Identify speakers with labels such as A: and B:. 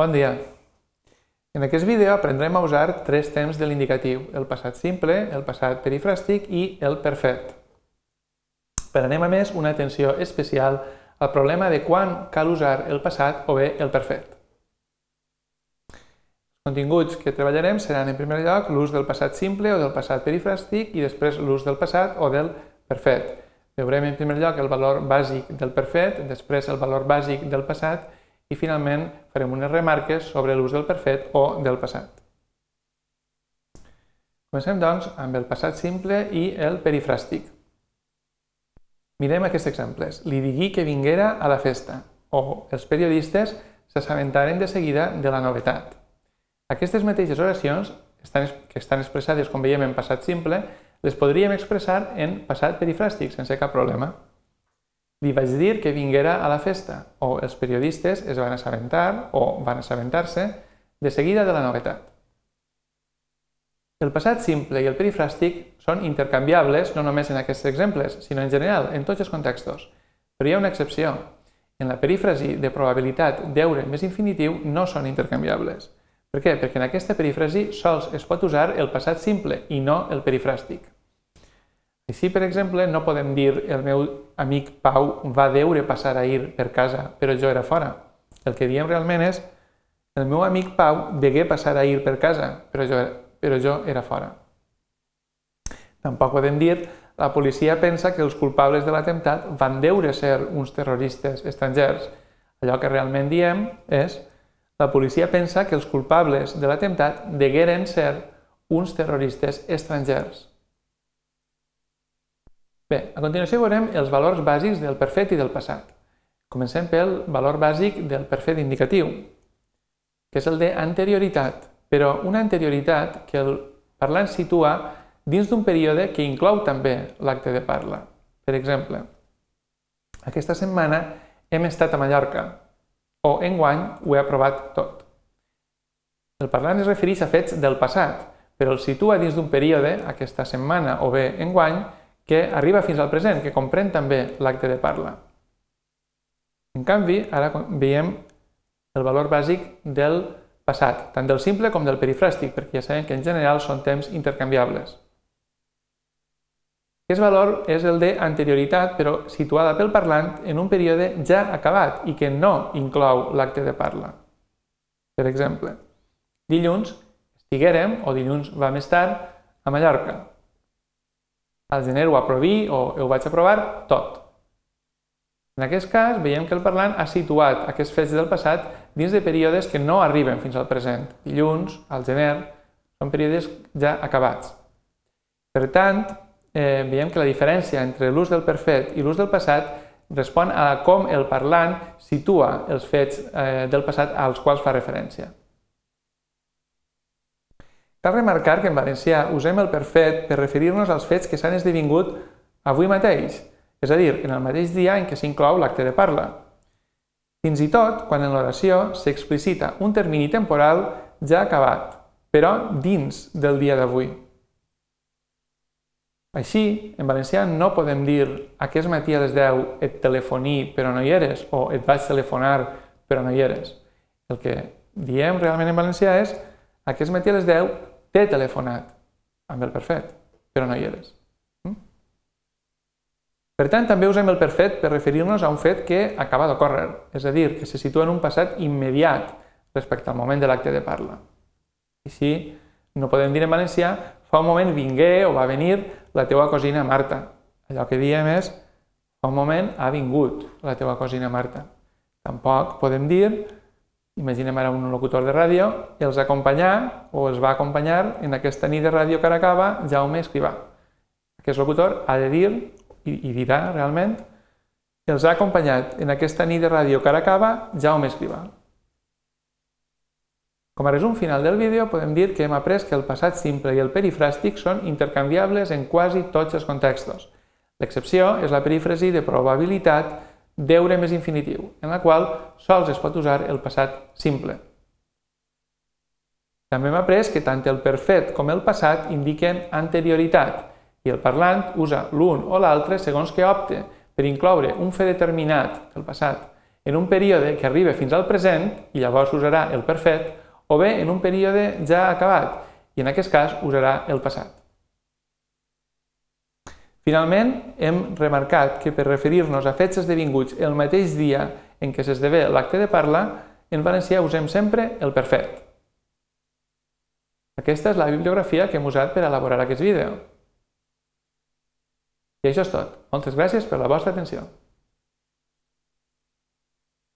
A: Bon dia! En aquest vídeo aprendrem a usar tres temps de l'indicatiu, el passat simple, el passat perifràstic i el perfet. Prenem a més una atenció especial al problema de quan cal usar el passat o bé el perfet. Els continguts que treballarem seran en primer lloc l'ús del passat simple o del passat perifràstic i després l'ús del passat o del perfet. Veurem en primer lloc el valor bàsic del perfet, després el valor bàsic del passat i finalment farem unes remarques sobre l'ús del perfet o del passat. Comencem, doncs, amb el passat simple i el perifràstic. Mirem aquests exemples. Li digui que vinguera a la festa o els periodistes s'assabentaren de seguida de la novetat. Aquestes mateixes oracions, que estan expressades, com veiem, en passat simple, les podríem expressar en passat perifràstic, sense cap problema. Li vaig dir que vinguera a la festa, o els periodistes es van assabentar, o van assabentar-se, de seguida de la novetat. El passat simple i el perifràstic són intercanviables no només en aquests exemples, sinó en general, en tots els contextos. Però hi ha una excepció. En la perífrasi de probabilitat deure més infinitiu no són intercanviables. Per què? Perquè en aquesta perífrasi sols es pot usar el passat simple i no el perifràstic. Així, per exemple, no podem dir el meu amic Pau va deure passar ahir per casa, però jo era fora. El que diem realment és el meu amic Pau degué passar ahir per casa, però jo, però jo era fora. Tampoc podem dir la policia pensa que els culpables de l'atemptat van deure ser uns terroristes estrangers. Allò que realment diem és la policia pensa que els culpables de l'atemptat degueren ser uns terroristes estrangers. Bé, a continuació veurem els valors bàsics del perfet i del passat. Comencem pel valor bàsic del perfet indicatiu, que és el d'anterioritat, però una anterioritat que el parlant situa dins d'un període que inclou també l'acte de parla. Per exemple, aquesta setmana hem estat a Mallorca, o enguany ho he aprovat tot. El parlant es refereix a fets del passat, però el situa dins d'un període, aquesta setmana o bé enguany, que arriba fins al present, que comprèn també l'acte de parla. En canvi, ara veiem el valor bàsic del passat, tant del simple com del perifràstic, perquè ja sabem que en general són temps intercanviables. Aquest valor és el d'anterioritat, però situada pel parlant en un període ja acabat i que no inclou l'acte de parla. Per exemple, dilluns estiguérem, o dilluns vam estar, a Mallorca al gener ho aprovi o ho vaig aprovar tot. En aquest cas, veiem que el parlant ha situat aquests fets del passat dins de períodes que no arriben fins al present. Dilluns, al gener, són períodes ja acabats. Per tant, eh, veiem que la diferència entre l'ús del perfet i l'ús del passat respon a com el parlant situa els fets eh, del passat als quals fa referència. Cal remarcar que en valencià usem el perfet per referir-nos als fets que s'han esdevingut avui mateix, és a dir, en el mateix dia en què s'inclou l'acte de parla. Fins i tot quan en l'oració s'explicita un termini temporal ja acabat, però dins del dia d'avui. Així, en valencià no podem dir aquest matí a les 10 et telefoní però no hi eres o et vaig telefonar però no hi eres. El que diem realment en valencià és aquest matí a les 10 t'he telefonat amb el perfet, però no hi eres. Mm? Per tant, també usem el perfet per referir-nos a un fet que acaba d'ocórrer, és a dir, que se situa en un passat immediat respecte al moment de l'acte de parla. Així, no podem dir en valencià fa un moment vingué o va venir la teua cosina Marta. Allò que diem és fa un moment ha vingut la teua cosina Marta. Tampoc podem dir imaginem ara un locutor de ràdio, els acompanyar o els va acompanyar en aquesta nit de ràdio Caracaba Jaume Escrivà. Aquest locutor ha de dir, i, i dirà realment, els ha acompanyat en aquesta nit de ràdio Caracaba Jaume Escrivà. Com a resum final del vídeo, podem dir que hem après que el passat simple i el perifràstic són intercanviables en quasi tots els contextos. L'excepció és la perífrasi de probabilitat deure més infinitiu, en la qual sols es pot usar el passat simple. També hem après que tant el perfet com el passat indiquen anterioritat i el parlant usa l'un o l'altre segons que opte per incloure un fet determinat del passat en un període que arriba fins al present, i llavors usarà el perfet, o bé en un període ja acabat, i en aquest cas usarà el passat. Finalment, hem remarcat que per referir-nos a fets esdevinguts el mateix dia en què s'esdevé l'acte de parla, en valencià usem sempre el perfet. Aquesta és la bibliografia que hem usat per elaborar aquest vídeo. I això és tot. Moltes gràcies per la vostra atenció.